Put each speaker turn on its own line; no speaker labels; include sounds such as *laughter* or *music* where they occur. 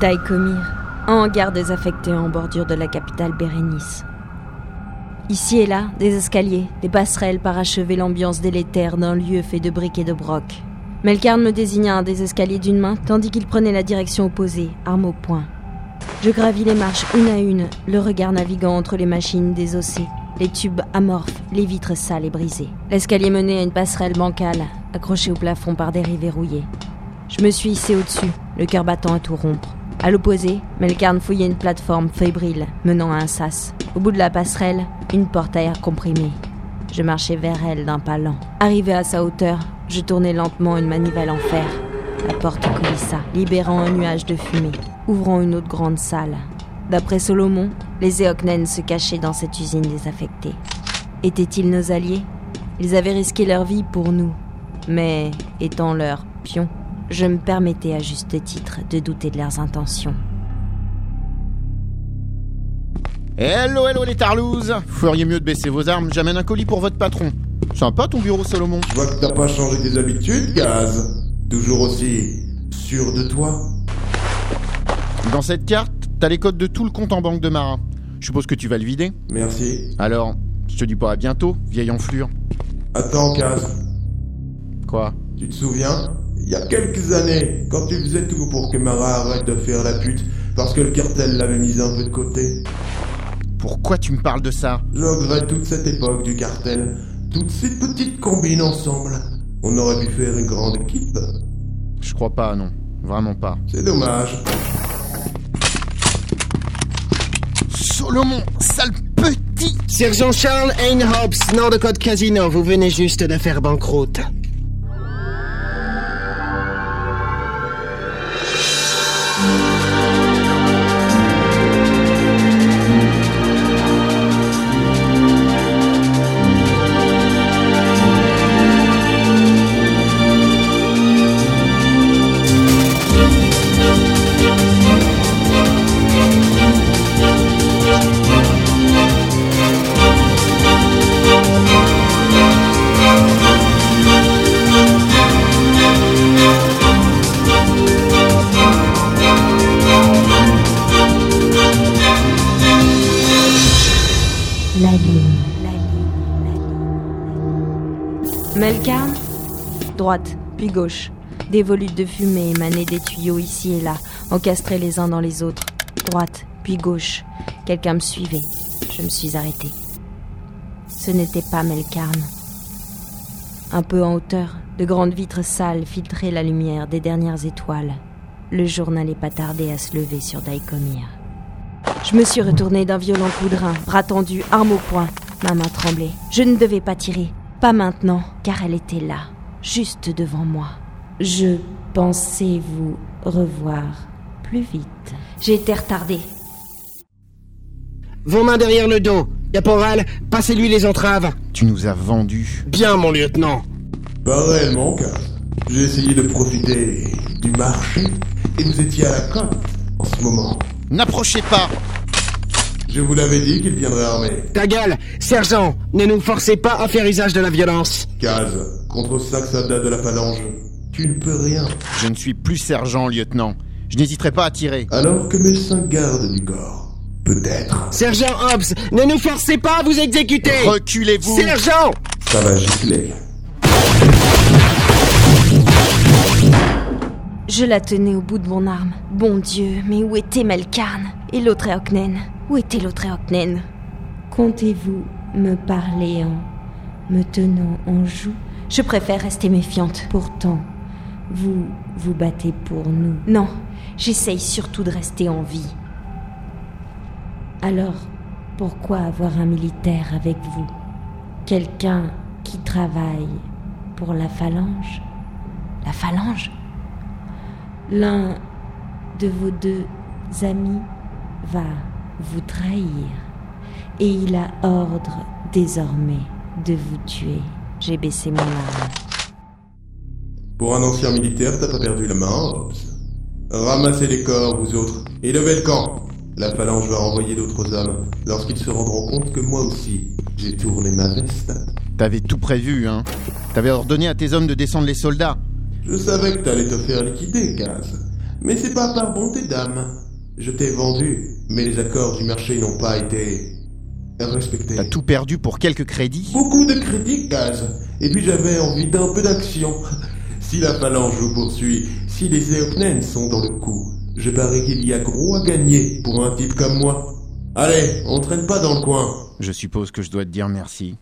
Daïkomir, hangar désaffecté en bordure de la capitale Bérénice. Ici et là, des escaliers, des passerelles parachevaient l'ambiance délétère d'un lieu fait de briques et de broc. Melkarn me désigna un des escaliers d'une main, tandis qu'il prenait la direction opposée, arme au poing. Je gravis les marches une à une, le regard naviguant entre les machines désossées, les tubes amorphes, les vitres sales et brisées. L'escalier menait à une passerelle bancale, accrochée au plafond par des rivets rouillés. Je me suis hissé au-dessus, le cœur battant à tout rompre. À l'opposé, Melkarn fouillait une plateforme fébrile menant à un sas. Au bout de la passerelle, une porte à air comprimé. Je marchais vers elle d'un pas lent. Arrivé à sa hauteur, je tournai lentement une manivelle en fer. La porte coulissa, libérant un nuage de fumée, ouvrant une autre grande salle. D'après Solomon, les Eoknen se cachaient dans cette usine désaffectée. Étaient-ils nos alliés? Ils avaient risqué leur vie pour nous. Mais, étant leurs pions, je me permettais à juste titre de douter de leurs intentions.
Hello, hello les tarlouses Vous feriez mieux de baisser vos armes, j'amène un colis pour votre patron. Sympa ton bureau, Salomon.
Je vois que t'as pas changé tes habitudes, Gaz. Toujours aussi sûr de toi.
Dans cette carte, t'as les codes de tout le compte en banque de marin. Je suppose que tu vas le vider
Merci.
Alors, je te dis pas à bientôt, vieille enflure.
Attends, Gaz.
Quoi?
Tu te souviens? Il y a quelques années, quand tu faisais tout pour que Mara arrête de faire la pute, parce que le cartel l'avait mise un peu de côté.
Pourquoi tu me parles de ça?
Je regrette toute cette époque du cartel, toutes ces petites combines ensemble. On aurait pu faire une grande équipe.
Je crois pas, non. Vraiment pas.
C'est dommage.
Solomon, sale petit
Sergent Charles Einhobbs, nom de code casino, vous venez juste de faire banqueroute.
Ligne. Melkarn Droite, puis gauche. Des volutes de fumée émanaient des tuyaux ici et là, encastrés les uns dans les autres. Droite, puis gauche. Quelqu'un me suivait. Je me suis arrêtée. Ce n'était pas Melkarn. Un peu en hauteur, de grandes vitres sales filtraient la lumière des dernières étoiles. Le jour n'allait pas tarder à se lever sur Daïkomir. Je me suis retournée d'un violent coup de rein, bras tendu, arme au poing. Ma main tremblait. Je ne devais pas tirer. Pas maintenant, car elle était là, juste devant moi. Je pensais vous revoir plus vite. J'ai été retardée.
Vos mains derrière le dos. Caporal, passez-lui les entraves.
Tu nous as vendus.
Bien, mon lieutenant.
Pas réellement, Gaz. J'ai essayé de profiter du marché, et vous étiez à la cote en ce moment.
N'approchez pas
Je vous l'avais dit qu'il viendrait armé.
Ta gueule, sergent, ne nous forcez pas à faire usage de la violence.
Gaz, contre cinq soldats de la phalange, tu ne peux rien.
Je ne suis plus sergent, lieutenant. Je n'hésiterai pas à tirer.
Alors que mes cinq gardes du corps, peut-être.
Sergent Hobbs, ne nous forcez pas à vous exécuter.
Reculez-vous
Sergent
Ça va gicler.
Je la tenais au bout de mon arme. Bon Dieu, mais où était Melkarn Et l'autre Eoknen Où était l'autre Eoknen Comptez-vous me parler en me tenant en joue? Je préfère rester méfiante. Pourtant, vous vous battez pour nous. Non, j'essaye surtout de rester en vie. Alors, pourquoi avoir un militaire avec vous? Quelqu'un qui travaille pour la phalange? La phalange? L'un de vos deux amis va vous trahir et il a ordre désormais de vous tuer. J'ai baissé mon arme.
Pour un ancien militaire, t'as pas perdu la main. Ramassez les corps, vous autres, et levez le camp. La phalange va renvoyer d'autres hommes lorsqu'ils se rendront compte que moi aussi, j'ai tourné ma veste.
T'avais tout prévu, hein T'avais ordonné à tes hommes de descendre les soldats.
Je savais que t'allais te faire liquider, Gaz. Mais c'est pas par bonté d'âme. Je t'ai vendu, mais les accords du marché n'ont pas été respectés.
T'as tout perdu pour quelques crédits?
Beaucoup de critiques, Gaz. Et puis j'avais envie d'un peu d'action. *laughs* Si la phalange vous poursuit, si les Eopnènes sont dans le coup, je parie qu'il y a gros à gagner pour un type comme moi. Allez, on traîne pas dans le coin.
Je suppose que je dois te dire merci.